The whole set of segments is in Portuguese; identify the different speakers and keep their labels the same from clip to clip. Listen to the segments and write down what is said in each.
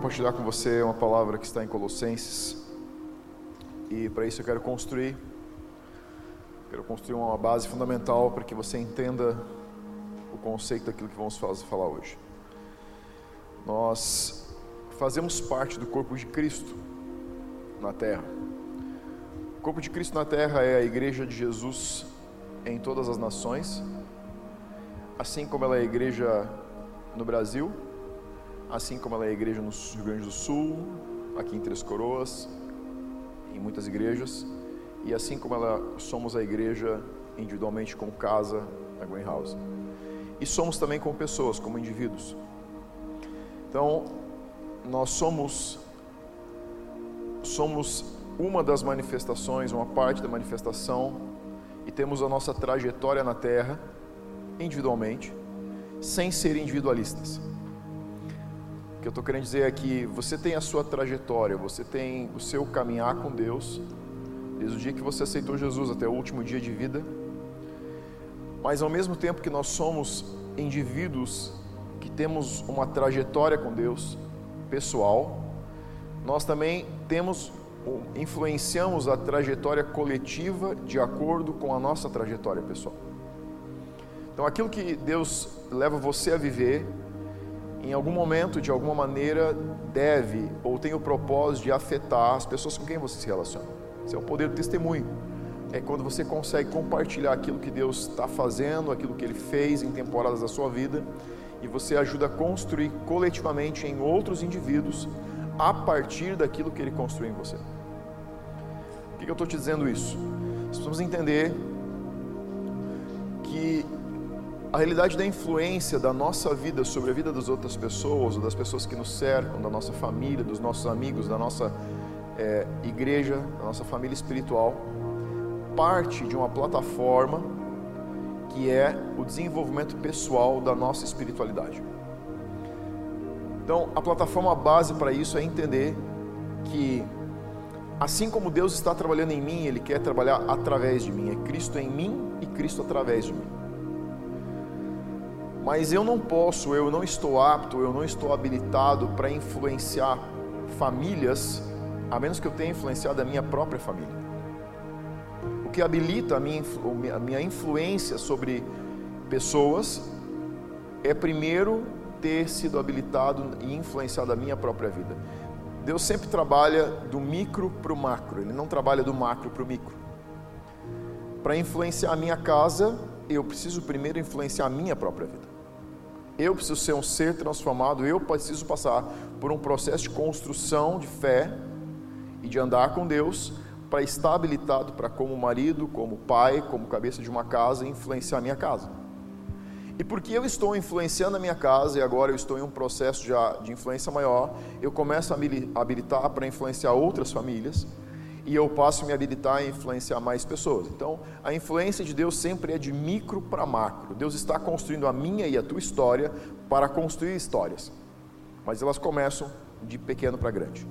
Speaker 1: compartilhar com você uma palavra que está em Colossenses. E para isso eu quero construir, quero construir uma base fundamental para que você entenda o conceito daquilo que vamos falar hoje. Nós fazemos parte do corpo de Cristo na terra. O corpo de Cristo na terra é a igreja de Jesus em todas as nações, assim como ela é a igreja no Brasil, assim como ela é a igreja no Rio Grande do Sul, aqui em Três Coroas, em muitas igrejas, e assim como ela somos a igreja individualmente como casa, a Greenhouse. E somos também como pessoas, como indivíduos. Então, nós somos somos uma das manifestações, uma parte da manifestação e temos a nossa trajetória na terra individualmente, sem ser individualistas. O que eu estou querendo dizer é que você tem a sua trajetória, você tem o seu caminhar com Deus, desde o dia que você aceitou Jesus até o último dia de vida, mas ao mesmo tempo que nós somos indivíduos que temos uma trajetória com Deus pessoal, nós também temos influenciamos a trajetória coletiva de acordo com a nossa trajetória pessoal. Então, aquilo que Deus leva você a viver em algum momento, de alguma maneira, deve ou tem o propósito de afetar as pessoas com quem você se relaciona. Esse é o poder do testemunho. É quando você consegue compartilhar aquilo que Deus está fazendo, aquilo que Ele fez em temporadas da sua vida, e você ajuda a construir coletivamente em outros indivíduos a partir daquilo que Ele construiu em você. Por que eu estou te dizendo isso? Nós precisamos entender que a realidade da influência da nossa vida sobre a vida das outras pessoas, ou das pessoas que nos cercam, da nossa família, dos nossos amigos, da nossa é, igreja, da nossa família espiritual, parte de uma plataforma que é o desenvolvimento pessoal da nossa espiritualidade. Então, a plataforma base para isso é entender que, assim como Deus está trabalhando em mim, Ele quer trabalhar através de mim. É Cristo em mim e Cristo através de mim. Mas eu não posso, eu não estou apto, eu não estou habilitado para influenciar famílias, a menos que eu tenha influenciado a minha própria família. O que habilita a minha, a minha influência sobre pessoas é primeiro ter sido habilitado e influenciado a minha própria vida. Deus sempre trabalha do micro para o macro, Ele não trabalha do macro para o micro. Para influenciar a minha casa, eu preciso primeiro influenciar a minha própria vida. Eu preciso ser um ser transformado, eu preciso passar por um processo de construção de fé e de andar com Deus para estar habilitado para, como marido, como pai, como cabeça de uma casa, influenciar a minha casa. E porque eu estou influenciando a minha casa e agora eu estou em um processo de, influência maior, eu começo a habilitar para influenciar outras famílias e eu passo a me habilitar a influenciar mais pessoas. Então, a influência de Deus sempre é de micro para macro. Deus está construindo a minha e a tua história para construir histórias, mas elas começam de pequeno para grande.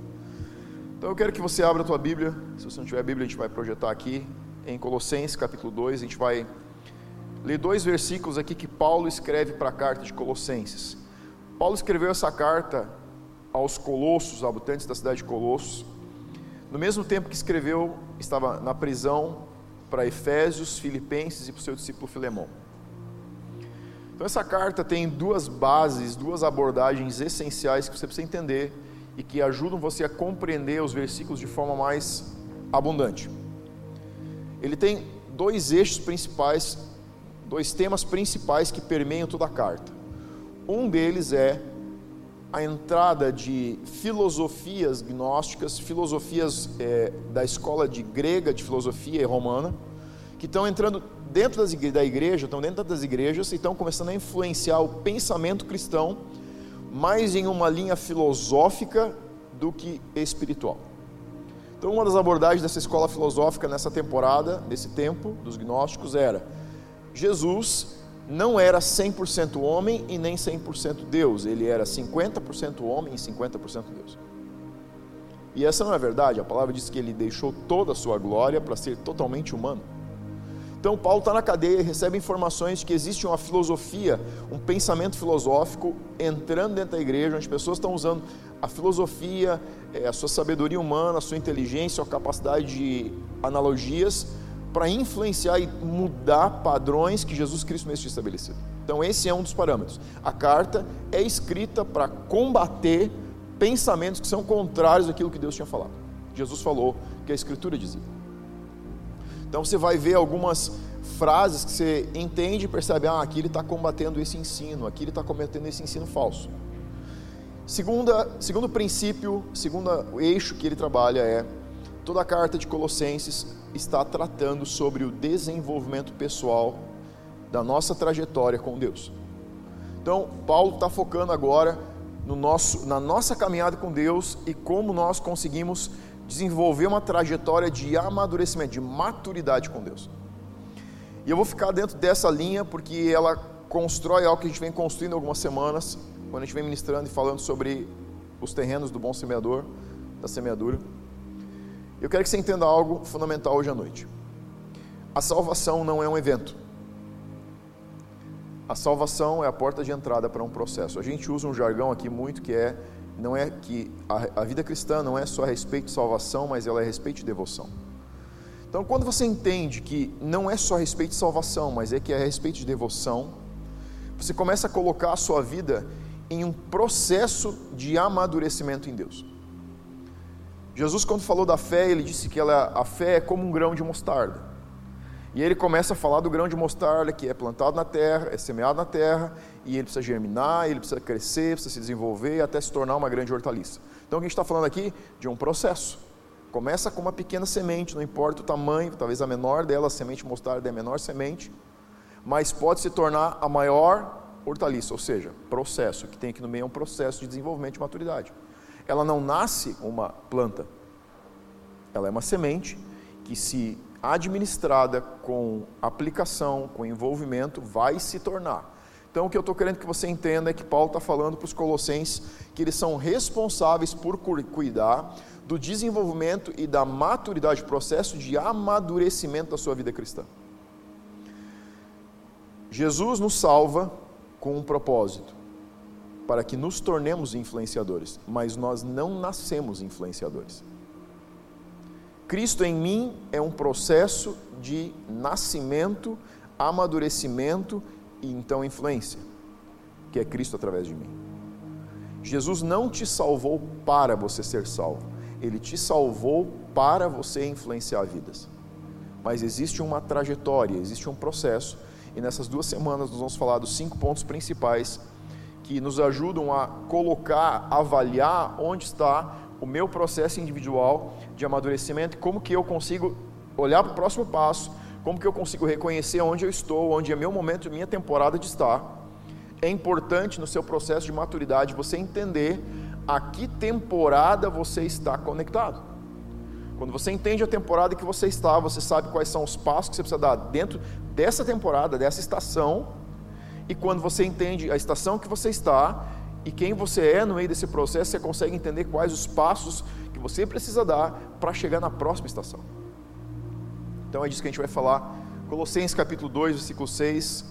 Speaker 1: Então, eu quero que você abra a tua Bíblia. Se você não tiver a Bíblia, a gente vai projetar aqui em Colossenses capítulo 2. A gente vai ler dois versículos aqui que Paulo escreve para a carta de Colossenses. Paulo escreveu essa carta aos colossos, habitantes da cidade de Colossos no mesmo tempo que escreveu, estava na prisão para Efésios, Filipenses e para o seu discípulo Filemão. Então, essa carta tem duas bases, duas abordagens essenciais que você precisa entender e que ajudam você a compreender os versículos de forma mais abundante. Ele tem dois eixos principais, dois temas principais que permeiam toda a carta. Um deles é a entrada de filosofias gnósticas, filosofias é, da escola de grega de filosofia e romana, que estão entrando dentro das, da igreja, estão dentro das igrejas e estão começando a influenciar o pensamento cristão mais em uma linha filosófica do que espiritual. Então, uma das abordagens dessa escola filosófica nessa temporada, nesse tempo dos gnósticos, era Jesus não era 100% homem e nem 100% Deus, ele era 50% homem e 50% Deus. E essa não é verdade, a palavra diz que ele deixou toda a sua glória para ser totalmente humano. Então, Paulo está na cadeia e recebe informações de que existe uma filosofia, um pensamento filosófico entrando dentro da igreja, onde pessoas estão usando a filosofia, eh, a sua sabedoria humana, a sua inteligência, a capacidade de analogias para influenciar e mudar padrões que Jesus Cristo mesmo tinha estabelecido. Então, esse é um dos parâmetros. A carta é escrita para combater pensamentos que são contrários àquilo que Deus tinha falado. Jesus falou que a Escritura dizia. Então, você vai ver algumas frases que você entende e percebe: ah, aqui ele está combatendo esse ensino, aqui ele está combatendo esse ensino falso. Segunda, segundo princípio, segundo eixo que ele trabalha é toda a carta de Colossenses está tratando sobre o desenvolvimento pessoal da nossa trajetória com Deus. Então, Paulo está focando agora no nosso, na nossa caminhada com Deus e como nós conseguimos desenvolver uma trajetória de amadurecimento, de maturidade com Deus. E eu vou ficar dentro dessa linha porque ela constrói algo que a gente vem construindo algumas semanas, quando a gente vem ministrando e falando sobre os terrenos do bom semeador, da semeadura. Eu quero que você entenda algo fundamental hoje à noite. A salvação não é um evento. A salvação é a porta de entrada para um processo. A gente usa um jargão aqui muito que é não é que a, a vida cristã não é só a respeito de salvação, mas ela é a respeito de devoção. Então, quando você entende que não é só a respeito de salvação, mas é que é a respeito de devoção, você começa a colocar a sua vida em um processo de amadurecimento em Deus. Jesus, quando falou da fé, ele disse que ela, a fé é como um grão de mostarda. E ele começa a falar do grão de mostarda que é plantado na terra, é semeado na terra, e ele precisa germinar, ele precisa crescer, precisa se desenvolver até se tornar uma grande hortaliça. Então, o que a gente está falando aqui de um processo. Começa com uma pequena semente, não importa o tamanho, talvez a menor dela, a semente mostarda é a menor semente, mas pode se tornar a maior hortaliça, ou seja, processo, que tem aqui no meio é um processo de desenvolvimento de maturidade ela não nasce uma planta. Ela é uma semente que, se administrada com aplicação, com envolvimento, vai se tornar. Então, o que eu estou querendo que você entenda é que Paulo está falando para os colossenses que eles são responsáveis por cuidar do desenvolvimento e da maturidade, processo de amadurecimento da sua vida cristã. Jesus nos salva com um propósito para que nos tornemos influenciadores, mas nós não nascemos influenciadores. Cristo em mim é um processo de nascimento, amadurecimento e então influência, que é Cristo através de mim. Jesus não te salvou para você ser salvo, ele te salvou para você influenciar vidas. Mas existe uma trajetória, existe um processo, e nessas duas semanas nós vamos falar dos cinco pontos principais que nos ajudam a colocar, avaliar onde está o meu processo individual de amadurecimento como que eu consigo olhar para o próximo passo, como que eu consigo reconhecer onde eu estou, onde é meu momento, minha temporada de estar. É importante no seu processo de maturidade você entender a que temporada você está conectado. Quando você entende a temporada que você está, você sabe quais são os passos que você precisa dar dentro dessa temporada, dessa estação, e quando você entende a estação que você está e quem você é no meio desse processo, você consegue entender quais os passos que você precisa dar para chegar na próxima estação. Então é disso que a gente vai falar. Colossenses capítulo 2, versículo 6,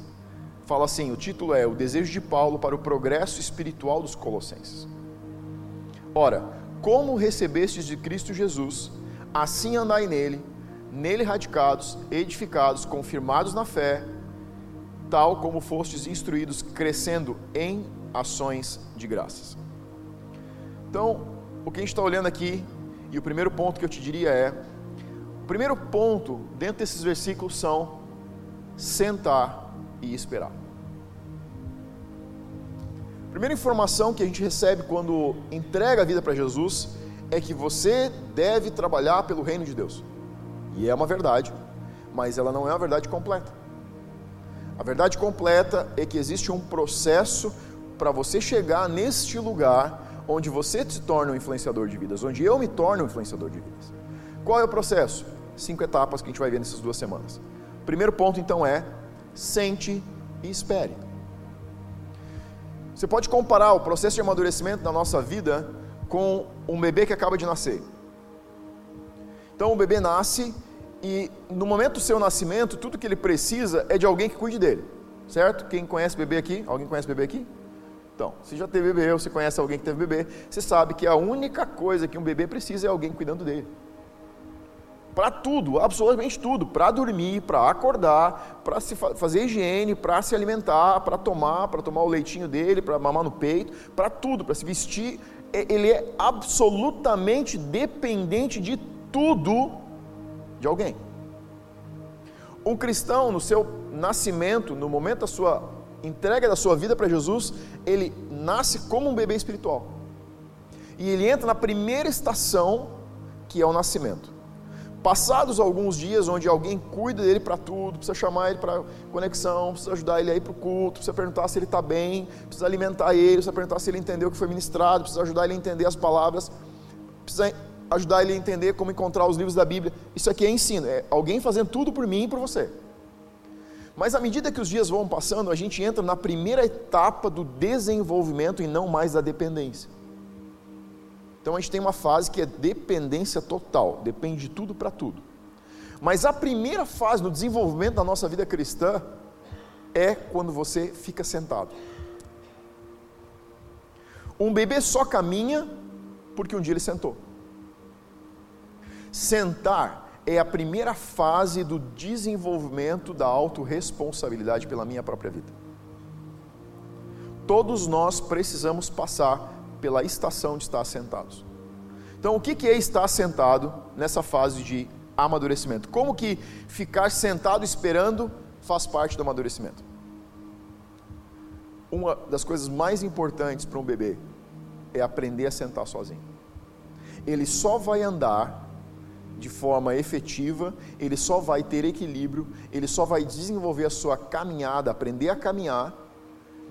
Speaker 1: fala assim: o título é O desejo de Paulo para o progresso espiritual dos Colossenses. Ora, como recebestes de Cristo Jesus, assim andai nele, nele radicados, edificados, confirmados na fé, tal como fostes instruídos, crescendo em ações de graças. Então, o que a gente está olhando aqui, e o primeiro ponto que eu te diria é: o primeiro ponto dentro desses versículos são sentar e esperar. A primeira informação que a gente recebe quando entrega a vida para Jesus é que você deve trabalhar pelo reino de Deus. E é uma verdade, mas ela não é uma verdade completa. A verdade completa é que existe um processo para você chegar neste lugar onde você se torna um influenciador de vidas, onde eu me torno um influenciador de vidas. Qual é o processo? Cinco etapas que a gente vai ver nessas duas semanas. Primeiro ponto então é sente e espere. Você pode comparar o processo de amadurecimento da nossa vida com um bebê que acaba de nascer. Então o bebê nasce E no momento do seu nascimento, tudo que ele precisa é de alguém que cuide dele, certo? Quem conhece bebê aqui? Alguém conhece bebê aqui? Então, se já teve bebê ou você conhece alguém que teve bebê, você sabe que a única coisa que um bebê precisa é alguém cuidando dele. Para tudo, absolutamente tudo, para dormir, para acordar, para se fazer higiene, para se alimentar, para tomar, para tomar o leitinho dele, para mamar no peito, para tudo, para se vestir, ele é absolutamente dependente de tudo de alguém. Um cristão, no seu nascimento, no momento da sua entrega da sua vida para Jesus, ele nasce como um bebê espiritual. E ele entra na primeira estação, que é o nascimento. Passados alguns dias onde alguém cuida dele para tudo, precisa chamar ele para conexão, precisa ajudar ele a ir para o culto, precisa perguntar se ele está bem, precisa alimentar ele, precisa perguntar se ele entendeu o que foi ministrado, precisa ajudar ele a entender as palavras, precisa ajudar ele a entender como encontrar os livros da Bíblia. Isso aqui é ensino, é alguém fazendo tudo por mim e por você. Mas à medida que os dias vão passando, a gente entra na primeira etapa do desenvolvimento e não mais da dependência. Então a gente tem uma fase que é dependência total, depende de tudo para tudo. Mas a primeira fase no desenvolvimento da nossa vida cristã é quando você fica sentado. Um bebê só caminha porque um dia ele sentou. Sentar é a primeira fase do desenvolvimento da autorresponsabilidade pela minha própria vida. Todos nós precisamos passar pela estação de estar sentados. Então, o que é estar sentado nessa fase de amadurecimento? Como que ficar sentado esperando faz parte do amadurecimento? Uma das coisas mais importantes para um bebê é aprender a sentar sozinho. Ele só vai andar de forma efetiva, ele só vai ter equilíbrio, ele só vai desenvolver a sua caminhada, aprender a caminhar,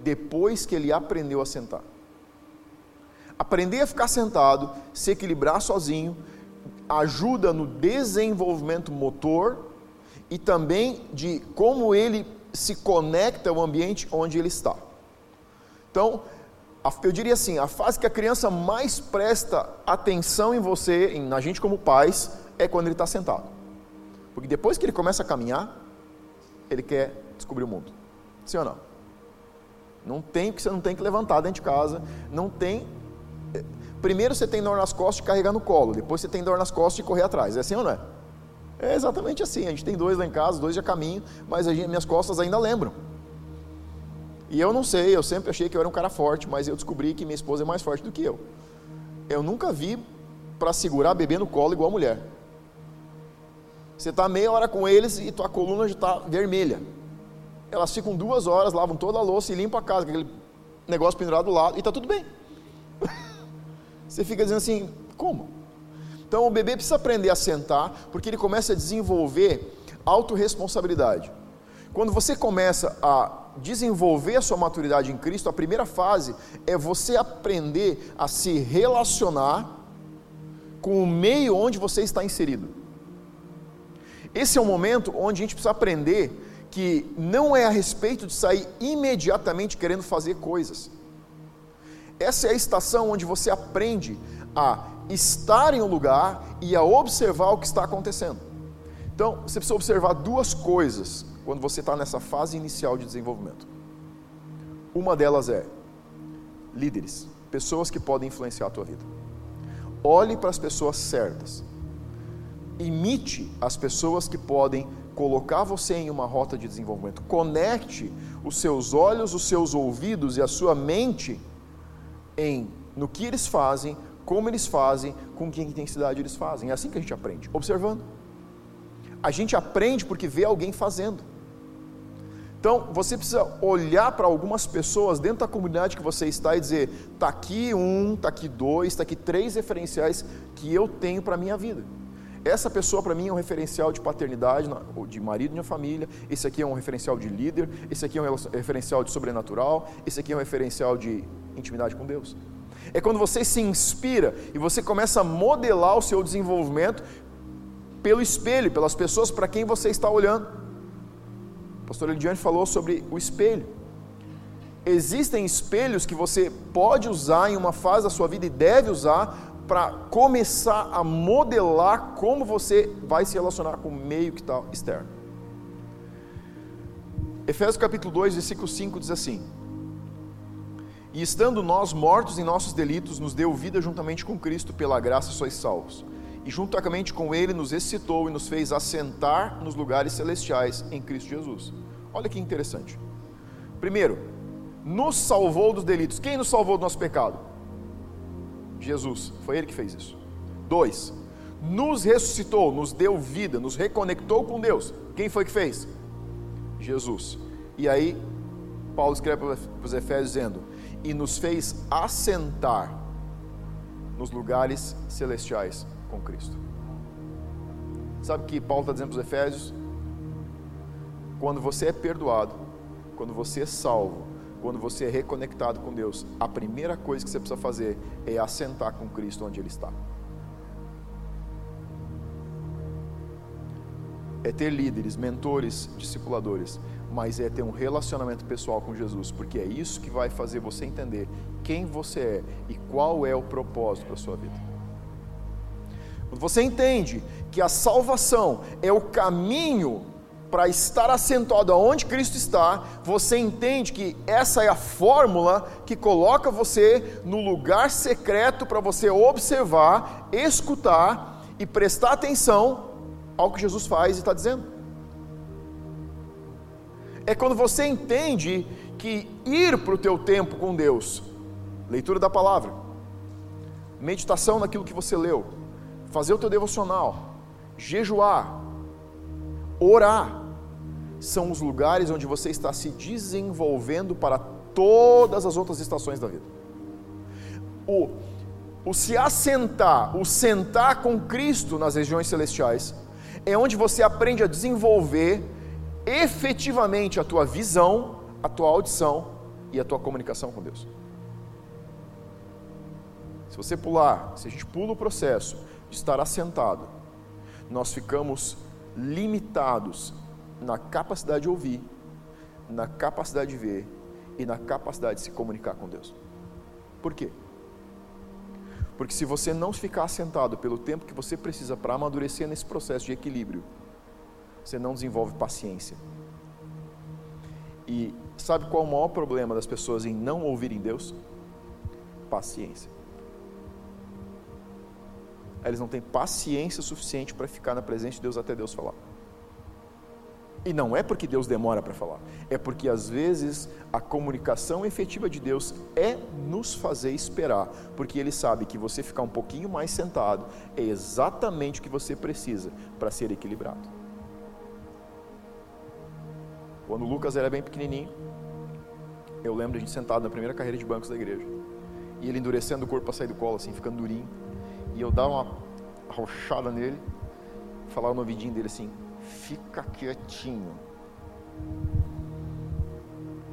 Speaker 1: depois que ele aprendeu a sentar. Aprender a ficar sentado, se equilibrar sozinho, ajuda no desenvolvimento motor e também de como ele se conecta ao ambiente onde ele está. Então, eu diria assim, a fase que a criança mais presta atenção em você, na gente como pais, é quando ele está sentado. Porque depois que ele começa a caminhar, ele quer descobrir o mundo. Sim ou não? Não tem, porque você não tem que levantar dentro de casa, não tem. Eh, primeiro você tem dor nas costas de carregar no colo, depois você tem dor nas costas de correr atrás. É assim ou não é? É exatamente assim. A gente tem dois lá em casa, dois já caminho, mas gente, minhas costas ainda lembram. E eu não sei, eu sempre achei que eu era um cara forte, mas eu descobri que minha esposa é mais forte do que eu. Eu nunca vi para segurar bebê no colo igual a mulher. Você está meia hora com eles e tua coluna já está vermelha. Elas ficam duas horas, lavam toda a louça e limpam a casa, com aquele negócio pendurado do lado, e está tudo bem. Você fica dizendo assim, como? Então o bebê precisa aprender a sentar, porque ele começa a desenvolver autorresponsabilidade. Quando você começa a desenvolver a sua maturidade em Cristo, a primeira fase é você aprender a se relacionar com o meio onde você está inserido. Esse é o momento onde a gente precisa aprender que não é a respeito de sair imediatamente querendo fazer coisas. Essa é a estação onde você aprende a estar em um lugar e a observar o que está acontecendo. Então, você precisa observar duas coisas quando você está nessa fase inicial de desenvolvimento. Uma delas é líderes, pessoas que podem influenciar a tua vida. Olhe para as pessoas certas imite as pessoas que podem colocar você em uma rota de desenvolvimento. Conecte os seus olhos, os seus ouvidos e a sua mente em no que eles fazem, como eles fazem, com que intensidade eles fazem. É assim que a gente aprende, observando. A gente aprende porque vê alguém fazendo. Então, você precisa olhar para algumas pessoas dentro da comunidade que você está e dizer: está aqui um, está aqui dois, está aqui três referenciais que eu tenho para a minha vida. Essa pessoa para mim é um referencial de paternidade, de marido de uma família, esse aqui é um referencial de líder, esse aqui é um referencial de sobrenatural, esse aqui é um referencial de intimidade com Deus. É quando você se inspira e você começa a modelar o seu desenvolvimento pelo espelho, pelas pessoas para quem você está olhando. O pastor Elidiane falou sobre o espelho. Existem espelhos que você pode usar em uma fase da sua vida e deve usar para começar a modelar como você vai se relacionar com o meio que está externo. Efésios capítulo 2, versículo 5 diz assim: E estando nós mortos em nossos delitos, nos deu vida juntamente com Cristo, pela graça sois salvos. E juntamente com Ele nos excitou e nos fez assentar nos lugares celestiais em Cristo Jesus. Olha que interessante. Primeiro, nos salvou dos delitos. Quem nos salvou do nosso pecado? Jesus. Foi Ele que fez isso. Dois, nos ressuscitou, nos deu vida, nos reconectou com Deus. Quem foi que fez? Jesus. E aí, Paulo escreve para os Efésios dizendo: E nos fez assentar nos lugares celestiais com Cristo. Sabe que Paulo está dizendo para os Efésios? Quando você é perdoado, quando você é salvo, quando você é reconectado com Deus, a primeira coisa que você precisa fazer é assentar com Cristo onde Ele está. É ter líderes, mentores, discipuladores, mas é ter um relacionamento pessoal com Jesus, porque é isso que vai fazer você entender quem você é e qual é o propósito para a sua vida. Quando você entende que a salvação é o caminho para estar assentado aonde Cristo está, você entende que essa é a fórmula que coloca você no lugar secreto para você observar, escutar e prestar atenção ao que Jesus faz e está dizendo. É quando você entende que ir para o teu tempo com Deus, leitura da palavra, meditação naquilo que você leu, fazer o teu devocional, jejuar, orar, são os lugares onde você está se desenvolvendo para todas as outras estações da vida. O, o se assentar, o sentar com Cristo nas regiões celestiais, é onde você aprende a desenvolver efetivamente a tua visão, a tua audição e a tua comunicação com Deus. Se você pular, se a gente pula o processo de estar assentado, nós ficamos limitados na capacidade de ouvir, na capacidade de ver e na capacidade de se comunicar com Deus. Por quê? Porque se você não ficar assentado pelo tempo que você precisa para amadurecer nesse processo de equilíbrio, você não desenvolve paciência. E sabe qual é o maior problema das pessoas em não ouvirem Deus? Paciência. Eles não têm paciência suficiente para ficar na presença de Deus até Deus falar. E não é porque Deus demora para falar, é porque às vezes a comunicação efetiva de Deus é nos fazer esperar, porque Ele sabe que você ficar um pouquinho mais sentado é exatamente o que você precisa para ser equilibrado. Quando o Lucas era bem pequenininho, eu lembro de a gente sentado na primeira carreira de bancos da igreja, e ele endurecendo o corpo para sair do colo, assim, ficando durinho, e eu dava uma arrochada nele, falava no ouvidinho dele assim: fica quietinho.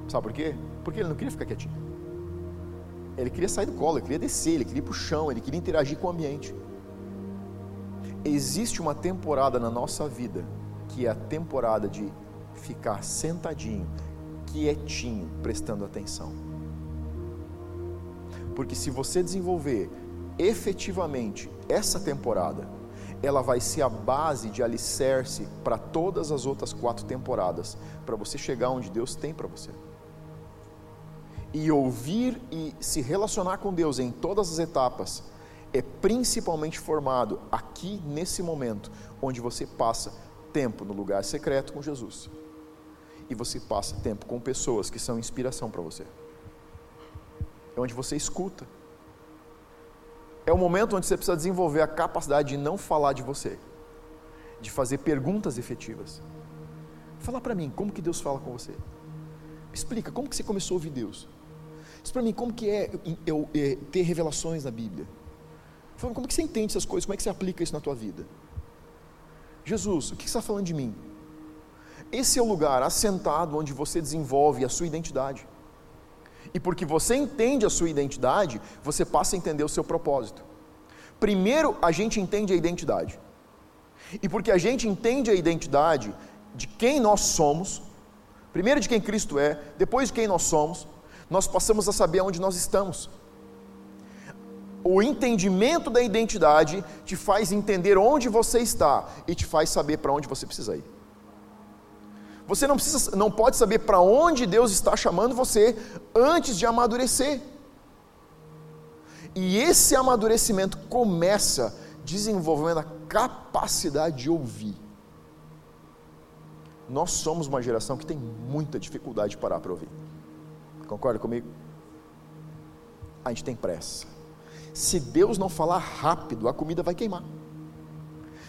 Speaker 1: Sabe por quê? Porque ele não queria ficar quietinho. Ele queria sair do colo, ele queria descer, ele queria ir para o chão, ele queria interagir com o ambiente. Existe uma temporada na nossa vida que é a temporada de ficar sentadinho, quietinho, prestando atenção. Porque se você desenvolver efetivamente essa temporada, ela vai ser a base de alicerce para todas as outras quatro temporadas, para você chegar onde Deus tem para você. E ouvir e se relacionar com Deus em todas as etapas é principalmente formado aqui nesse momento, onde você passa tempo no lugar secreto com Jesus. E você passa tempo com pessoas que são inspiração para você. É onde você escuta é o momento onde você precisa desenvolver a capacidade de não falar de você, de fazer perguntas efetivas. Fala para mim, como que Deus fala com você? explica, como que você começou a ouvir Deus? Diz para mim, como que é eu, é, ter revelações na Bíblia? Fala, como que você entende essas coisas? Como é que você aplica isso na tua vida? Jesus, o que você está falando de mim? Esse é o lugar assentado onde você desenvolve a sua identidade. E porque você entende a sua identidade, você passa a entender o seu propósito. Primeiro, a gente entende a identidade. E porque a gente entende a identidade de quem nós somos, primeiro de quem Cristo é, depois de quem nós somos, nós passamos a saber onde nós estamos. o entendimento da identidade te faz entender onde você está e te faz saber para onde você precisa ir. Você não, precisa, não pode saber para onde Deus está chamando você antes de amadurecer. E esse amadurecimento começa desenvolvendo a capacidade de ouvir. Nós somos uma geração que tem muita dificuldade de parar para ouvir. Concorda comigo? A gente tem pressa. Se Deus não falar rápido, a comida vai queimar.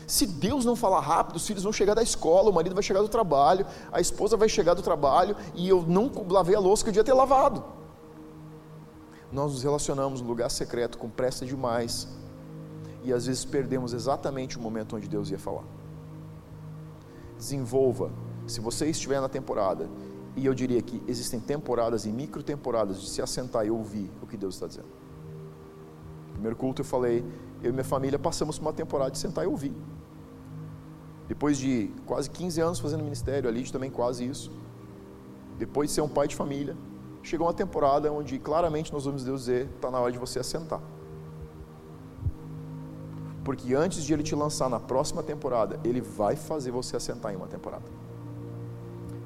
Speaker 1: Se Deus não falar rápido, os filhos vão chegar da escola, o marido vai chegar do trabalho, a esposa vai chegar do trabalho e eu não lavei a louça que eu devia ter lavado. Nós nos relacionamos no lugar secreto com pressa demais e às vezes perdemos exatamente o momento onde Deus ia falar. Desenvolva, se você estiver na temporada, e eu diria que existem temporadas e micro temporadas de se assentar e ouvir o que Deus está dizendo. No primeiro culto eu falei, eu e minha família passamos por uma temporada de sentar e ouvir. Depois de quase 15 anos fazendo ministério, ali também quase isso. Depois de ser um pai de família, chegou uma temporada onde claramente nós vamos Deus dizer, está na hora de você assentar. Porque antes de ele te lançar na próxima temporada, ele vai fazer você assentar em uma temporada.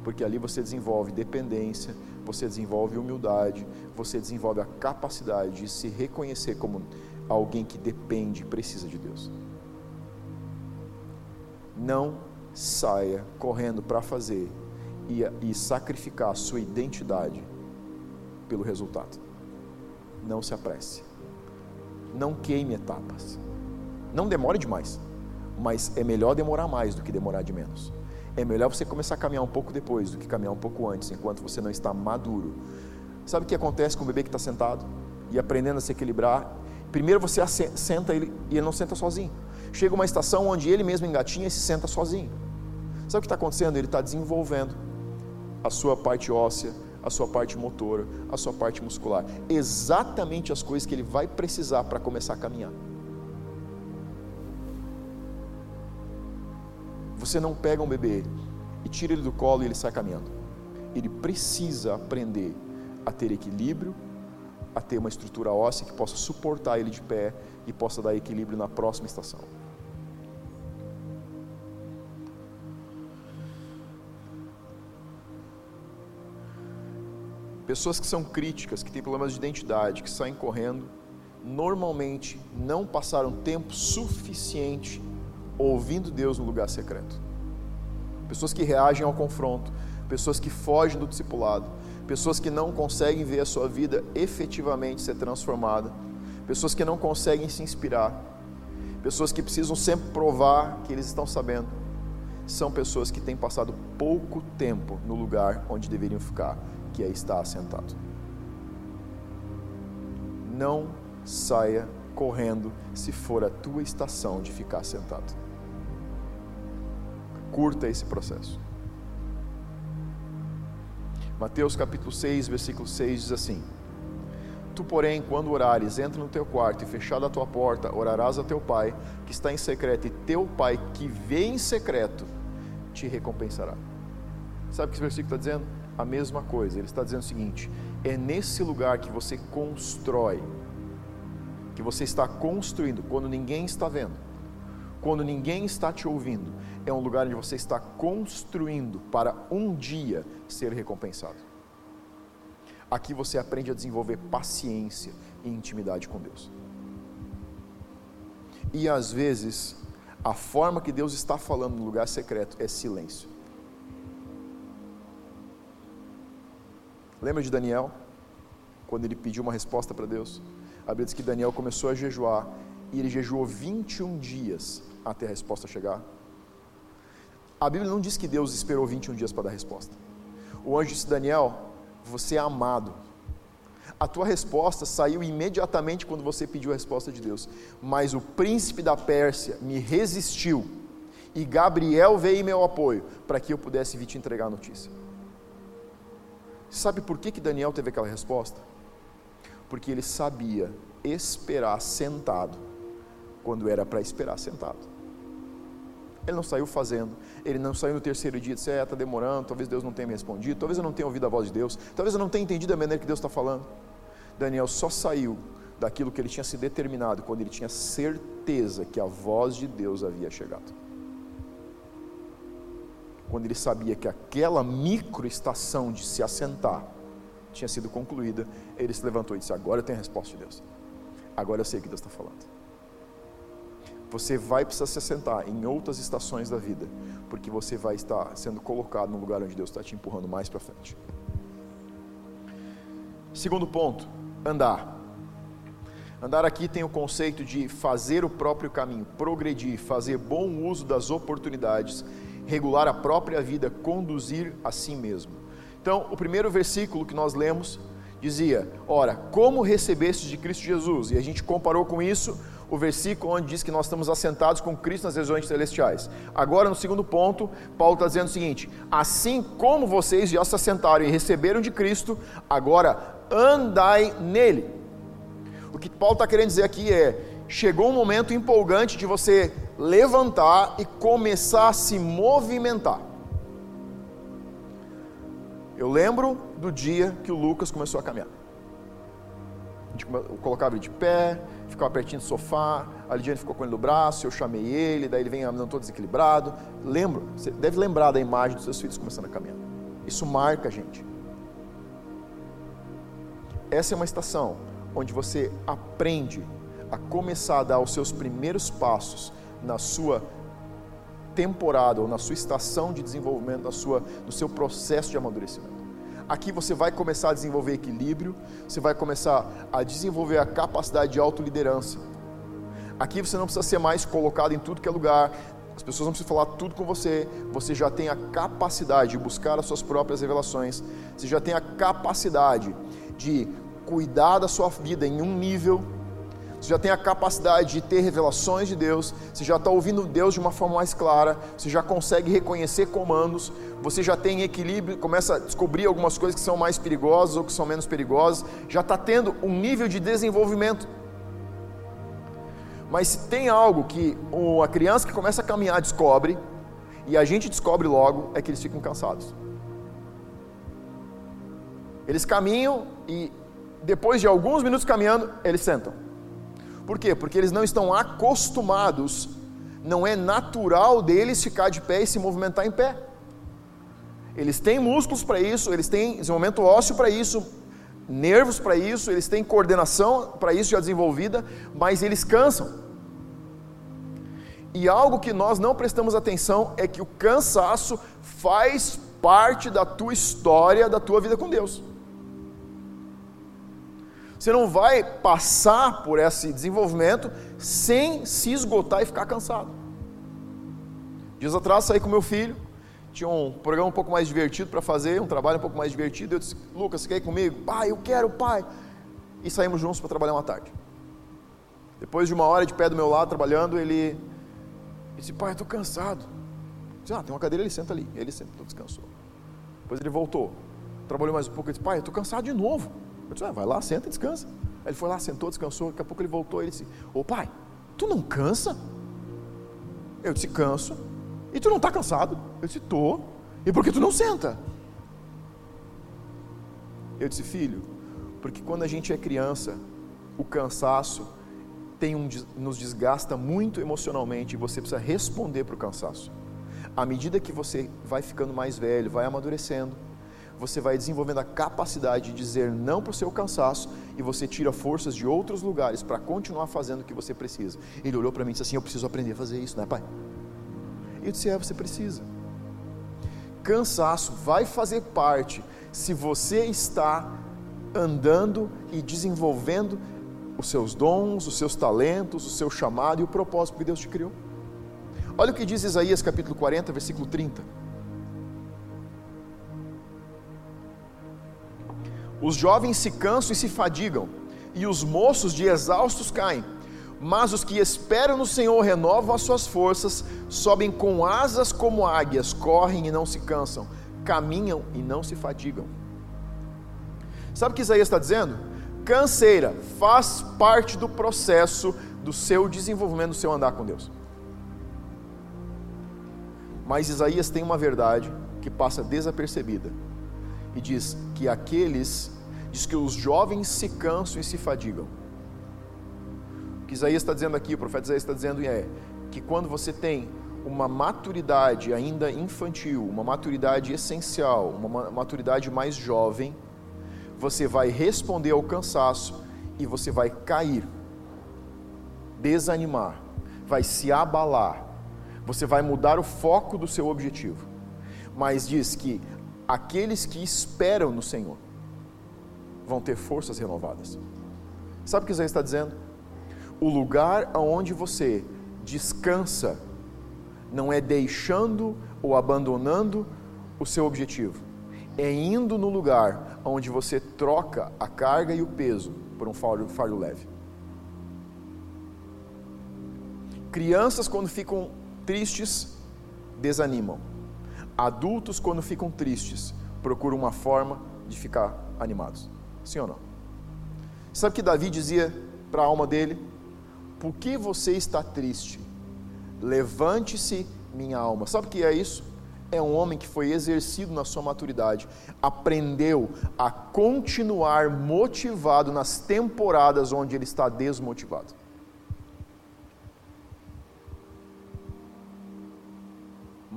Speaker 1: Porque ali você desenvolve dependência, você desenvolve humildade, você desenvolve a capacidade de se reconhecer como alguém que depende e precisa de Deus. Não saia correndo para fazer e, e sacrificar a sua identidade pelo resultado. Não se apresse. Não queime etapas. Não demore demais, mas é melhor demorar mais do que demorar de menos. É melhor você começar a caminhar um pouco depois do que caminhar um pouco antes, enquanto você não está maduro. Sabe o que acontece com o bebê que está sentado e aprendendo a se equilibrar? Primeiro você senta ele e ele não senta sozinho. Chega uma estação onde ele mesmo engatinha e se senta sozinho. Sabe o que está acontecendo? Ele está desenvolvendo a sua parte óssea, a sua parte motora, a sua parte muscular. Exatamente as coisas que ele vai precisar para começar a caminhar. Você não pega um bebê e tira ele do colo e ele sai caminhando. Ele precisa aprender a ter equilíbrio, a ter uma estrutura óssea que possa suportar ele de pé e possa dar equilíbrio na próxima estação. Pessoas que são críticas, que têm problemas de identidade, que saem correndo, normalmente não passaram tempo suficiente ouvindo Deus no lugar secreto. Pessoas que reagem ao confronto, pessoas que fogem do discipulado, pessoas que não conseguem ver a sua vida efetivamente ser transformada, pessoas que não conseguem se inspirar, pessoas que precisam sempre provar que eles estão sabendo. São pessoas que têm passado pouco tempo no lugar onde deveriam ficar que é estar assentado. Não saia correndo se for a tua estação de ficar sentado. Curta esse processo. Mateus capítulo 6, versículo 6 diz assim: Tu, porém, quando orares, entra no teu quarto e fechada a tua porta, orarás a teu pai, que está em secreto, e teu pai, que vê em secreto, te recompensará. Sabe o que esse versículo está dizendo? a mesma coisa. Ele está dizendo o seguinte: é nesse lugar que você constrói, que você está construindo, quando ninguém está vendo, quando ninguém está te ouvindo, é um lugar onde você está construindo para um dia ser recompensado. Aqui você aprende a desenvolver paciência e intimidade com Deus. E às vezes, a forma que Deus está falando no lugar secreto é silêncio. Lembra de Daniel? Quando ele pediu uma resposta para Deus? A Bíblia diz que Daniel começou a jejuar e ele jejuou 21 dias até a resposta chegar. A Bíblia não diz que Deus esperou 21 dias para dar a resposta. O anjo disse: Daniel, você é amado. A tua resposta saiu imediatamente quando você pediu a resposta de Deus. Mas o príncipe da Pérsia me resistiu e Gabriel veio em meu apoio para que eu pudesse vir te entregar a notícia. Sabe por que, que Daniel teve aquela resposta? Porque ele sabia esperar sentado quando era para esperar sentado. Ele não saiu fazendo, ele não saiu no terceiro dia e disse: É, está demorando, talvez Deus não tenha me respondido, talvez eu não tenha ouvido a voz de Deus, talvez eu não tenha entendido a maneira que Deus está falando. Daniel só saiu daquilo que ele tinha se determinado quando ele tinha certeza que a voz de Deus havia chegado. Quando ele sabia que aquela microestação de se assentar tinha sido concluída, ele se levantou e disse: Agora eu tenho a resposta de Deus. Agora eu sei o que Deus está falando. Você vai precisar se assentar em outras estações da vida, porque você vai estar sendo colocado no lugar onde Deus está te empurrando mais para frente. Segundo ponto, andar. Andar aqui tem o conceito de fazer o próprio caminho, progredir, fazer bom uso das oportunidades, regular a própria vida, conduzir a si mesmo. Então, o primeiro versículo que nós lemos dizia: Ora, como recebestes de Cristo Jesus? E a gente comparou com isso o versículo onde diz que nós estamos assentados com Cristo nas regiões celestiais. Agora, no segundo ponto, Paulo está dizendo o seguinte: assim como vocês já se assentaram e receberam de Cristo, agora andai nele. O que Paulo está querendo dizer aqui é: chegou um momento empolgante de você levantar e começar a se movimentar. Eu lembro do dia que o Lucas começou a caminhar. A gente colocava ele de pé, ficava pertinho do sofá, a Lidiane ficou com ele no braço, eu chamei ele, daí ele vem andando todo desequilibrado. Lembro, você deve lembrar da imagem dos seus filhos começando a caminhar. Isso marca a gente. Essa é uma estação onde você aprende a começar a dar os seus primeiros passos na sua temporada ou na sua estação de desenvolvimento, na sua, no seu processo de amadurecimento. Aqui você vai começar a desenvolver equilíbrio, você vai começar a desenvolver a capacidade de autoliderança. Aqui você não precisa ser mais colocado em tudo que é lugar, as pessoas não precisam falar tudo com você, você já tem a capacidade de buscar as suas próprias revelações, você já tem a capacidade de cuidar da sua vida em um nível você já tem a capacidade de ter revelações de Deus, você já está ouvindo Deus de uma forma mais clara, você já consegue reconhecer comandos, você já tem equilíbrio, começa a descobrir algumas coisas que são mais perigosas ou que são menos perigosas, já está tendo um nível de desenvolvimento. Mas tem algo que a criança que começa a caminhar descobre, e a gente descobre logo, é que eles ficam cansados. Eles caminham e depois de alguns minutos caminhando, eles sentam. Por quê? Porque eles não estão acostumados, não é natural deles ficar de pé e se movimentar em pé. Eles têm músculos para isso, eles têm desenvolvimento ósseo para isso, nervos para isso, eles têm coordenação para isso já desenvolvida, mas eles cansam. E algo que nós não prestamos atenção é que o cansaço faz parte da tua história, da tua vida com Deus. Você não vai passar por esse desenvolvimento sem se esgotar e ficar cansado. Dias atrás saí com meu filho, tinha um programa um pouco mais divertido para fazer, um trabalho um pouco mais divertido. Eu disse, Lucas, quer ir comigo? Pai, eu quero, pai. E saímos juntos para trabalhar uma tarde. Depois de uma hora de pé do meu lado trabalhando, ele disse, pai, estou cansado. Eu disse, ah, tem uma cadeira, ele senta ali. Ele senta, descansou. Depois ele voltou, trabalhou mais um pouco, ele disse, pai, estou cansado de novo. Eu disse, ah, vai lá, senta e descansa. Ele foi lá, sentou, descansou. Daqui a pouco ele voltou e disse: Ô pai, tu não cansa? Eu disse: Canso. E tu não está cansado? Eu disse: Tô. E por que tu não senta? Eu disse: Filho, porque quando a gente é criança, o cansaço tem um, nos desgasta muito emocionalmente e você precisa responder para o cansaço. À medida que você vai ficando mais velho, vai amadurecendo, você vai desenvolvendo a capacidade de dizer não para o seu cansaço e você tira forças de outros lugares para continuar fazendo o que você precisa. Ele olhou para mim e disse assim: Eu preciso aprender a fazer isso, né, pai? Eu disse: É, você precisa. Cansaço vai fazer parte se você está andando e desenvolvendo os seus dons, os seus talentos, o seu chamado e o propósito que Deus te criou. Olha o que diz Isaías capítulo 40, versículo 30. Os jovens se cansam e se fadigam, e os moços de exaustos caem. Mas os que esperam no Senhor renovam as suas forças, sobem com asas como águias, correm e não se cansam, caminham e não se fadigam. Sabe o que Isaías está dizendo? Canseira faz parte do processo do seu desenvolvimento, do seu andar com Deus. Mas Isaías tem uma verdade que passa desapercebida e diz que aqueles, diz que os jovens se cansam e se fadigam. que Isaías está dizendo aqui, o profeta Isaías está dizendo é que quando você tem uma maturidade ainda infantil, uma maturidade essencial, uma maturidade mais jovem, você vai responder ao cansaço e você vai cair, desanimar, vai se abalar, você vai mudar o foco do seu objetivo. Mas diz que aqueles que esperam no Senhor vão ter forças renovadas. Sabe o que Isaías está dizendo? O lugar aonde você descansa não é deixando ou abandonando o seu objetivo, é indo no lugar onde você troca a carga e o peso por um fardo, fardo leve. Crianças, quando ficam tristes, desanimam. Adultos, quando ficam tristes, procuram uma forma de ficar animados. Sim ou não? Sabe que Davi dizia para a alma dele? Por que você está triste? Levante-se, minha alma. Sabe o que é isso? É um homem que foi exercido na sua maturidade, aprendeu a continuar motivado nas temporadas onde ele está desmotivado.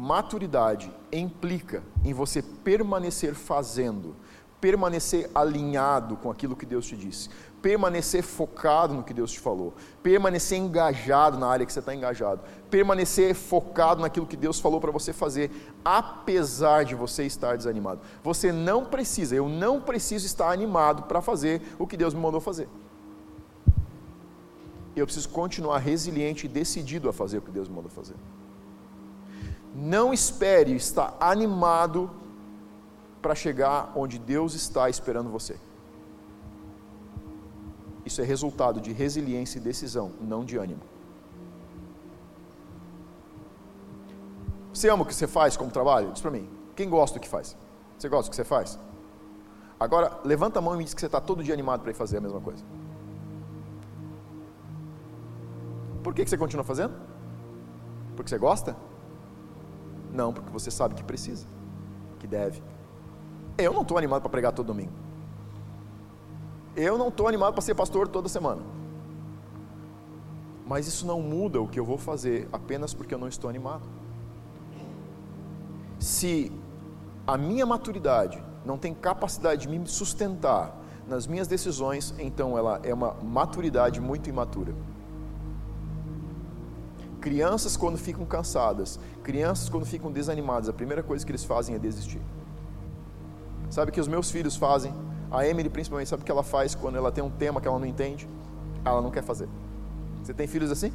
Speaker 1: Maturidade implica em você permanecer fazendo, permanecer alinhado com aquilo que Deus te disse, permanecer focado no que Deus te falou, permanecer engajado na área que você está engajado, permanecer focado naquilo que Deus falou para você fazer, apesar de você estar desanimado. Você não precisa, eu não preciso estar animado para fazer o que Deus me mandou fazer. Eu preciso continuar resiliente e decidido a fazer o que Deus me mandou fazer. Não espere estar animado para chegar onde Deus está esperando você. Isso é resultado de resiliência e decisão, não de ânimo. Você ama o que você faz como trabalho? Diz para mim. Quem gosta do que faz? Você gosta do que você faz? Agora, levanta a mão e me diz que você está todo dia animado para ir fazer a mesma coisa. Por que, que você continua fazendo? Porque você gosta? Não, porque você sabe que precisa, que deve. Eu não estou animado para pregar todo domingo. Eu não estou animado para ser pastor toda semana. Mas isso não muda o que eu vou fazer apenas porque eu não estou animado. Se a minha maturidade não tem capacidade de me sustentar nas minhas decisões, então ela é uma maturidade muito imatura. Crianças, quando ficam cansadas, crianças, quando ficam desanimadas, a primeira coisa que eles fazem é desistir. Sabe o que os meus filhos fazem? A Emily, principalmente, sabe o que ela faz quando ela tem um tema que ela não entende? Ela não quer fazer. Você tem filhos assim?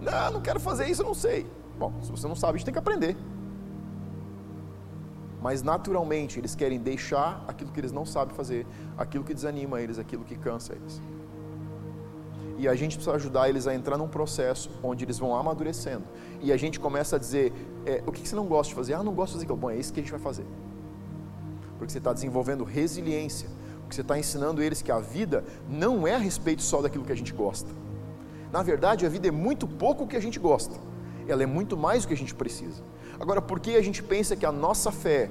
Speaker 1: Não, não quero fazer isso, eu não sei. Bom, se você não sabe, a gente tem que aprender. Mas naturalmente eles querem deixar aquilo que eles não sabem fazer, aquilo que desanima eles, aquilo que cansa eles. E a gente precisa ajudar eles a entrar num processo onde eles vão amadurecendo. E a gente começa a dizer: é, o que você não gosta de fazer? Ah, não gosto de fazer aquilo. Bom, é isso que a gente vai fazer porque você está desenvolvendo resiliência, porque você está ensinando eles que a vida não é a respeito só daquilo que a gente gosta. Na verdade, a vida é muito pouco o que a gente gosta, ela é muito mais do que a gente precisa. Agora, por que a gente pensa que a nossa fé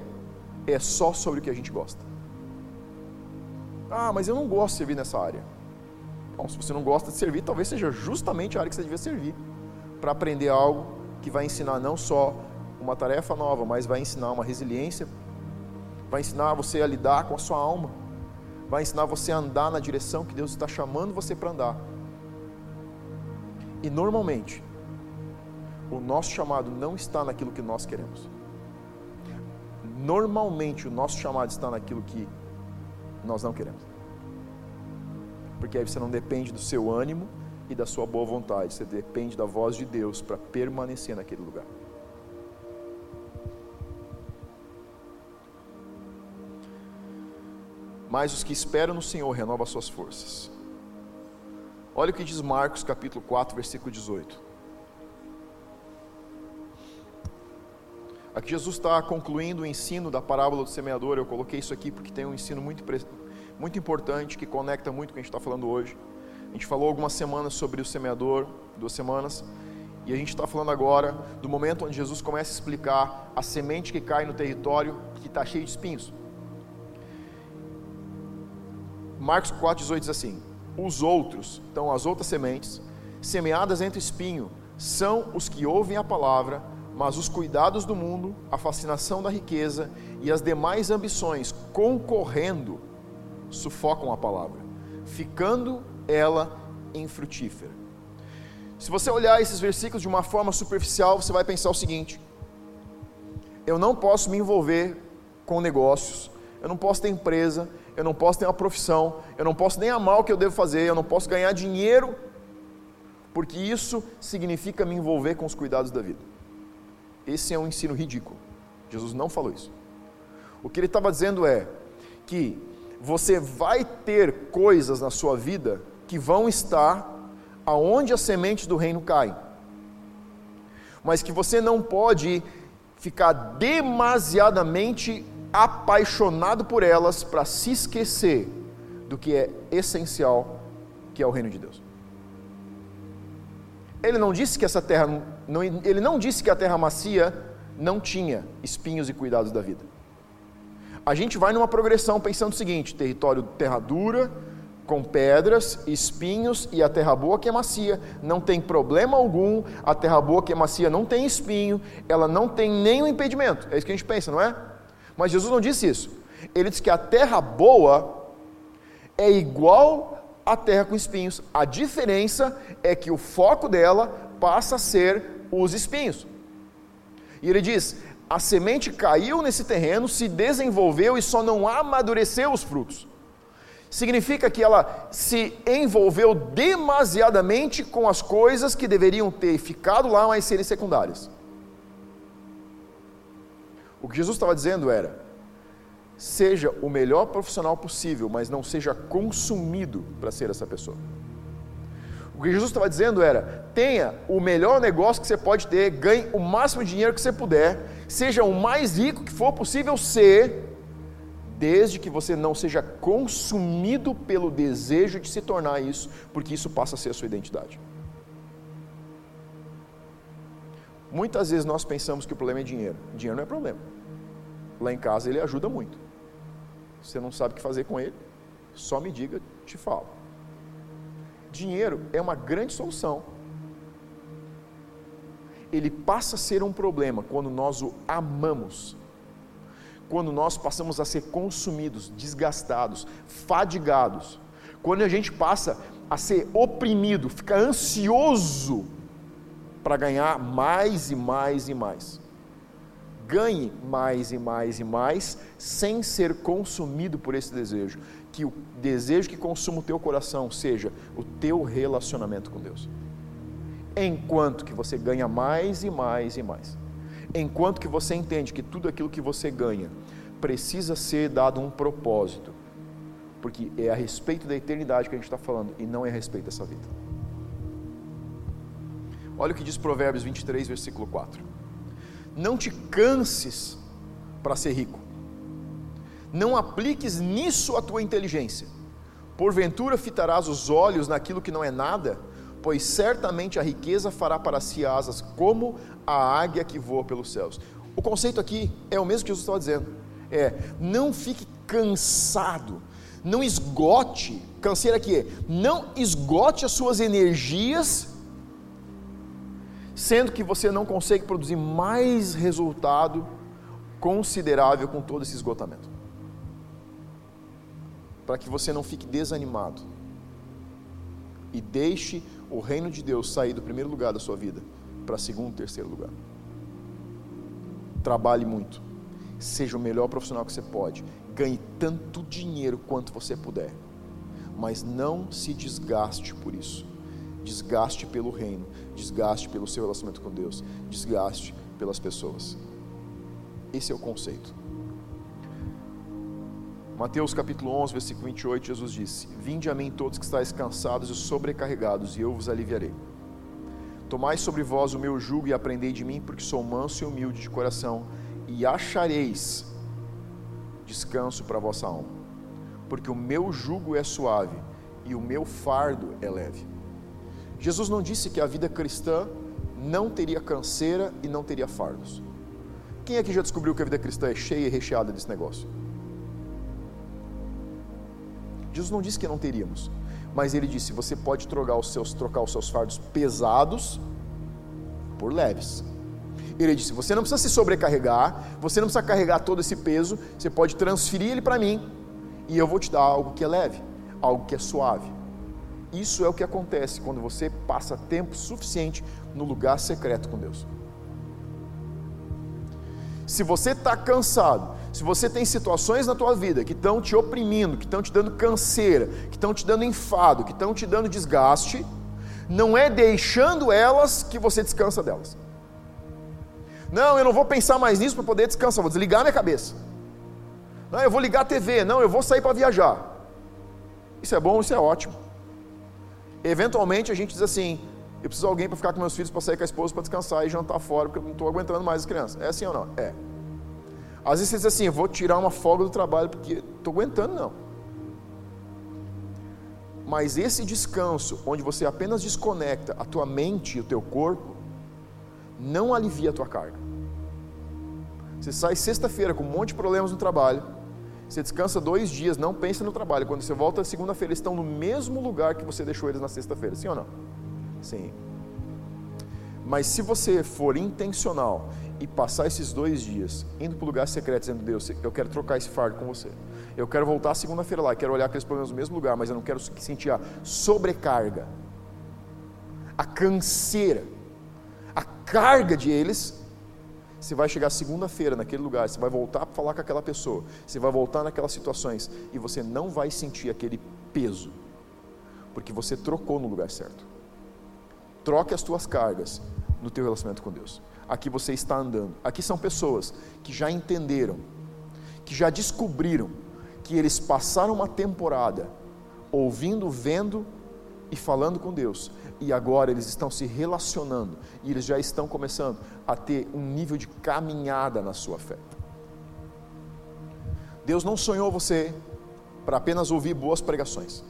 Speaker 1: é só sobre o que a gente gosta? Ah, mas eu não gosto de servir nessa área. Bom, se você não gosta de servir, talvez seja justamente a área que você devia servir para aprender algo que vai ensinar não só uma tarefa nova, mas vai ensinar uma resiliência vai ensinar você a lidar com a sua alma, vai ensinar você a andar na direção que Deus está chamando você para andar. E normalmente, o nosso chamado não está naquilo que nós queremos. Normalmente, o nosso chamado está naquilo que nós não queremos. Porque aí você não depende do seu ânimo e da sua boa vontade, você depende da voz de Deus para permanecer naquele lugar. mas os que esperam no Senhor renovam suas forças. Olha o que diz Marcos capítulo 4, versículo 18. Aqui Jesus está concluindo o ensino da parábola do semeador. Eu coloquei isso aqui porque tem um ensino muito, muito importante que conecta muito com o que a gente está falando hoje. A gente falou algumas semanas sobre o semeador, duas semanas, e a gente está falando agora do momento onde Jesus começa a explicar a semente que cai no território que está cheio de espinhos. Marcos 4,18 diz assim: os outros, então as outras sementes, semeadas entre espinho, são os que ouvem a palavra, mas os cuidados do mundo, a fascinação da riqueza e as demais ambições concorrendo sufocam a palavra, ficando ela infrutífera. Se você olhar esses versículos de uma forma superficial, você vai pensar o seguinte: eu não posso me envolver com negócios, eu não posso ter empresa, eu não posso ter uma profissão, eu não posso nem amar o que eu devo fazer, eu não posso ganhar dinheiro, porque isso significa me envolver com os cuidados da vida. Esse é um ensino ridículo. Jesus não falou isso. O que ele estava dizendo é que você vai ter coisas na sua vida que vão estar aonde as sementes do reino caem, mas que você não pode ficar demasiadamente apaixonado por elas para se esquecer do que é essencial, que é o reino de Deus. Ele não disse que essa terra, não, ele não disse que a terra macia não tinha espinhos e cuidados da vida. A gente vai numa progressão pensando o seguinte: território terra dura, com pedras, espinhos e a terra boa que é macia, não tem problema algum, a terra boa que é macia não tem espinho, ela não tem nenhum impedimento. É isso que a gente pensa, não é? Mas Jesus não disse isso. Ele disse que a terra boa é igual à terra com espinhos. A diferença é que o foco dela passa a ser os espinhos. E ele diz: a semente caiu nesse terreno, se desenvolveu e só não amadureceu os frutos. Significa que ela se envolveu demasiadamente com as coisas que deveriam ter ficado lá, mas serem secundárias. O que Jesus estava dizendo era: seja o melhor profissional possível, mas não seja consumido para ser essa pessoa. O que Jesus estava dizendo era: tenha o melhor negócio que você pode ter, ganhe o máximo de dinheiro que você puder, seja o mais rico que for possível ser, desde que você não seja consumido pelo desejo de se tornar isso, porque isso passa a ser a sua identidade. Muitas vezes nós pensamos que o problema é dinheiro. Dinheiro não é problema. Lá em casa ele ajuda muito. Você não sabe o que fazer com ele? Só me diga, te falo. Dinheiro é uma grande solução. Ele passa a ser um problema quando nós o amamos. Quando nós passamos a ser consumidos, desgastados, fadigados. Quando a gente passa a ser oprimido, fica ansioso para ganhar mais e mais e mais. Ganhe mais e mais e mais, sem ser consumido por esse desejo. Que o desejo que consuma o teu coração seja o teu relacionamento com Deus. Enquanto que você ganha mais e mais e mais. Enquanto que você entende que tudo aquilo que você ganha precisa ser dado um propósito. Porque é a respeito da eternidade que a gente está falando e não é a respeito dessa vida. Olha o que diz Provérbios 23, versículo 4. Não te canses para ser rico. Não apliques nisso a tua inteligência. Porventura fitarás os olhos naquilo que não é nada, pois certamente a riqueza fará para si asas como a águia que voa pelos céus. O conceito aqui é o mesmo que Jesus estava dizendo. É, não fique cansado, não esgote, canseira aqui é, não esgote as suas energias sendo que você não consegue produzir mais resultado considerável com todo esse esgotamento. Para que você não fique desanimado e deixe o reino de Deus sair do primeiro lugar da sua vida para segundo, terceiro lugar. Trabalhe muito, seja o melhor profissional que você pode, ganhe tanto dinheiro quanto você puder, mas não se desgaste por isso desgaste pelo reino, desgaste pelo seu relacionamento com Deus, desgaste pelas pessoas. Esse é o conceito. Mateus capítulo 11, versículo 28, Jesus disse: Vinde a mim todos que estáis cansados e sobrecarregados, e eu vos aliviarei. Tomai sobre vós o meu jugo e aprendei de mim, porque sou manso e humilde de coração, e achareis descanso para a vossa alma. Porque o meu jugo é suave e o meu fardo é leve. Jesus não disse que a vida cristã não teria canseira e não teria fardos. Quem aqui já descobriu que a vida cristã é cheia e recheada desse negócio? Jesus não disse que não teríamos, Mas ele disse: você pode trocar os seus, trocar os seus fardos pesados por leves. Ele disse: você não precisa se sobrecarregar, você não precisa carregar todo esse peso, você pode transferir ele para mim e eu vou te dar algo que é leve, algo que é suave. Isso é o que acontece quando você passa tempo suficiente no lugar secreto com Deus. Se você está cansado, se você tem situações na tua vida que estão te oprimindo, que estão te dando canseira, que estão te dando enfado, que estão te dando desgaste, não é deixando elas que você descansa delas. Não, eu não vou pensar mais nisso para poder descansar, vou desligar minha cabeça. Não, eu vou ligar a TV, não, eu vou sair para viajar. Isso é bom, isso é ótimo. Eventualmente a gente diz assim: eu preciso de alguém para ficar com meus filhos, para sair com a esposa, para descansar e jantar fora, porque eu não estou aguentando mais as crianças. É assim ou não? É. Às vezes você diz assim: eu vou tirar uma folga do trabalho, porque estou aguentando, não. Mas esse descanso, onde você apenas desconecta a tua mente e o teu corpo, não alivia a tua carga. Você sai sexta-feira com um monte de problemas no trabalho, você descansa dois dias, não pensa no trabalho. Quando você volta segunda-feira, eles estão no mesmo lugar que você deixou eles na sexta-feira, sim ou não? Sim. Mas se você for intencional e passar esses dois dias indo para o lugar secreto, dizendo: Deus, eu quero trocar esse fardo com você. Eu quero voltar segunda-feira lá, quero olhar aqueles problemas no mesmo lugar, mas eu não quero sentir a sobrecarga, a canseira a carga de eles, você vai chegar segunda-feira naquele lugar, você vai voltar para falar com aquela pessoa, você vai voltar naquelas situações e você não vai sentir aquele peso, porque você trocou no lugar certo. Troque as tuas cargas no teu relacionamento com Deus. Aqui você está andando. Aqui são pessoas que já entenderam, que já descobriram que eles passaram uma temporada ouvindo, vendo e falando com Deus, e agora eles estão se relacionando e eles já estão começando a ter um nível de caminhada na sua fé. Deus não sonhou você para apenas ouvir boas pregações.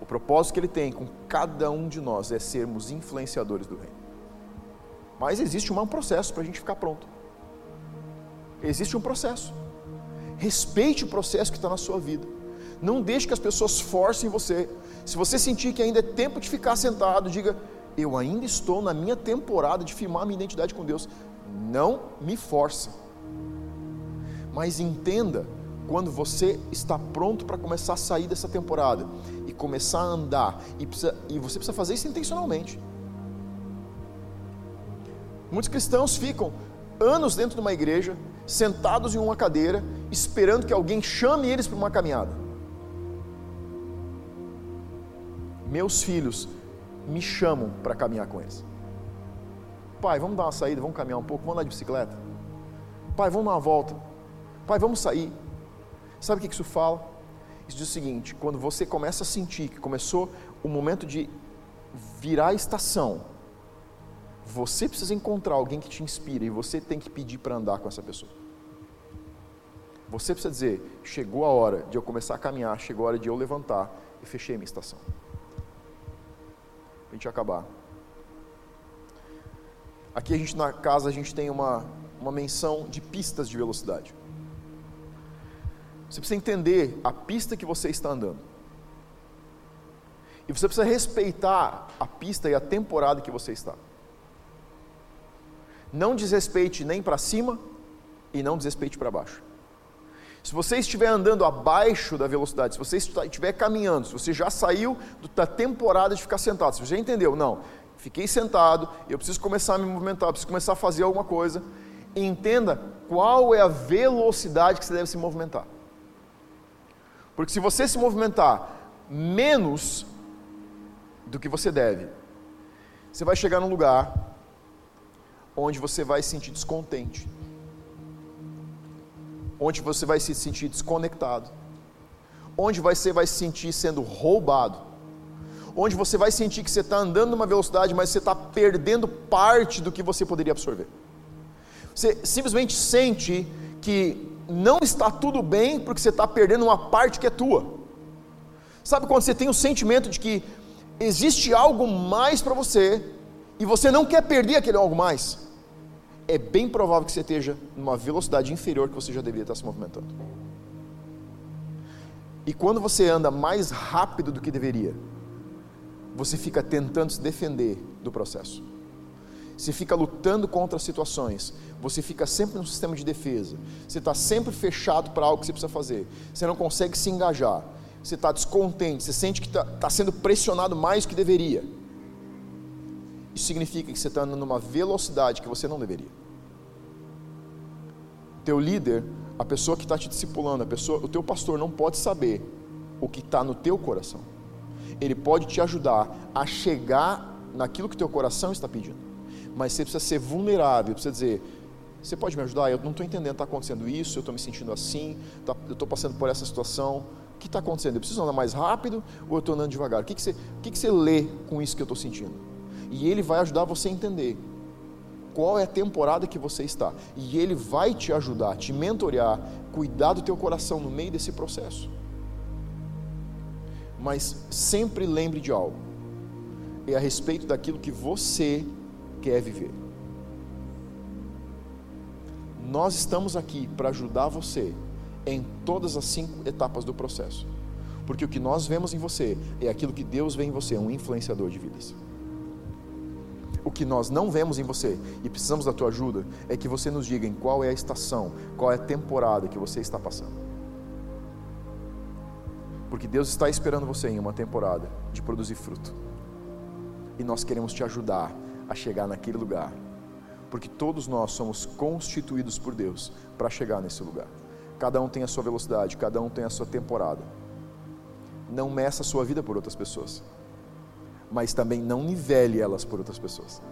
Speaker 1: O propósito que Ele tem com cada um de nós é sermos influenciadores do Reino. Mas existe um processo para a gente ficar pronto. Existe um processo. Respeite o processo que está na sua vida. Não deixe que as pessoas forcem você se você sentir que ainda é tempo de ficar sentado, diga: Eu ainda estou na minha temporada de firmar minha identidade com Deus. Não me força. Mas entenda quando você está pronto para começar a sair dessa temporada e começar a andar, e, precisa, e você precisa fazer isso intencionalmente. Muitos cristãos ficam anos dentro de uma igreja, sentados em uma cadeira, esperando que alguém chame eles para uma caminhada. meus filhos me chamam para caminhar com eles. Pai, vamos dar uma saída, vamos caminhar um pouco, vamos andar de bicicleta. Pai, vamos dar uma volta. Pai, vamos sair. Sabe o que isso fala? Isso diz o seguinte: quando você começa a sentir que começou o momento de virar a estação, você precisa encontrar alguém que te inspire e você tem que pedir para andar com essa pessoa. Você precisa dizer: chegou a hora de eu começar a caminhar, chegou a hora de eu levantar e fechei minha estação a gente acabar. Aqui a gente na casa a gente tem uma, uma menção de pistas de velocidade. Você precisa entender a pista que você está andando. E você precisa respeitar a pista e a temporada que você está. Não desrespeite nem para cima e não desrespeite para baixo. Se você estiver andando abaixo da velocidade, se você estiver caminhando, se você já saiu da temporada de ficar sentado, se você já entendeu, não, fiquei sentado, eu preciso começar a me movimentar, preciso começar a fazer alguma coisa, entenda qual é a velocidade que você deve se movimentar. Porque se você se movimentar menos do que você deve, você vai chegar num lugar onde você vai se sentir descontente onde você vai se sentir desconectado, onde você vai se sentir sendo roubado, onde você vai sentir que você está andando numa velocidade, mas você está perdendo parte do que você poderia absorver. Você simplesmente sente que não está tudo bem porque você está perdendo uma parte que é tua. Sabe quando você tem o sentimento de que existe algo mais para você e você não quer perder aquele algo mais? É bem provável que você esteja numa velocidade inferior que você já deveria estar se movimentando. E quando você anda mais rápido do que deveria, você fica tentando se defender do processo. Você fica lutando contra situações. Você fica sempre no sistema de defesa. Você está sempre fechado para algo que você precisa fazer. Você não consegue se engajar. Você está descontente. Você sente que está tá sendo pressionado mais do que deveria. Isso significa que você está andando numa velocidade que você não deveria. Teu líder, a pessoa que está te discipulando, a pessoa, o teu pastor não pode saber o que está no teu coração. Ele pode te ajudar a chegar naquilo que teu coração está pedindo. Mas você precisa ser vulnerável, precisa dizer: você pode me ajudar? Eu não estou entendendo, está acontecendo isso, eu estou me sentindo assim, tá, eu estou passando por essa situação. O que está acontecendo? Eu preciso andar mais rápido ou eu estou andando devagar? O que, que, você, o que, que você lê com isso que eu estou sentindo? E ele vai ajudar você a entender qual é a temporada que você está. E ele vai te ajudar, te mentorear, cuidar do teu coração no meio desse processo. Mas sempre lembre de algo. É a respeito daquilo que você quer viver. Nós estamos aqui para ajudar você em todas as cinco etapas do processo. Porque o que nós vemos em você é aquilo que Deus vê em você, um influenciador de vidas o que nós não vemos em você e precisamos da tua ajuda é que você nos diga em qual é a estação, qual é a temporada que você está passando. Porque Deus está esperando você em uma temporada de produzir fruto. E nós queremos te ajudar a chegar naquele lugar. Porque todos nós somos constituídos por Deus para chegar nesse lugar. Cada um tem a sua velocidade, cada um tem a sua temporada. Não meça a sua vida por outras pessoas mas também não nivele elas por outras pessoas.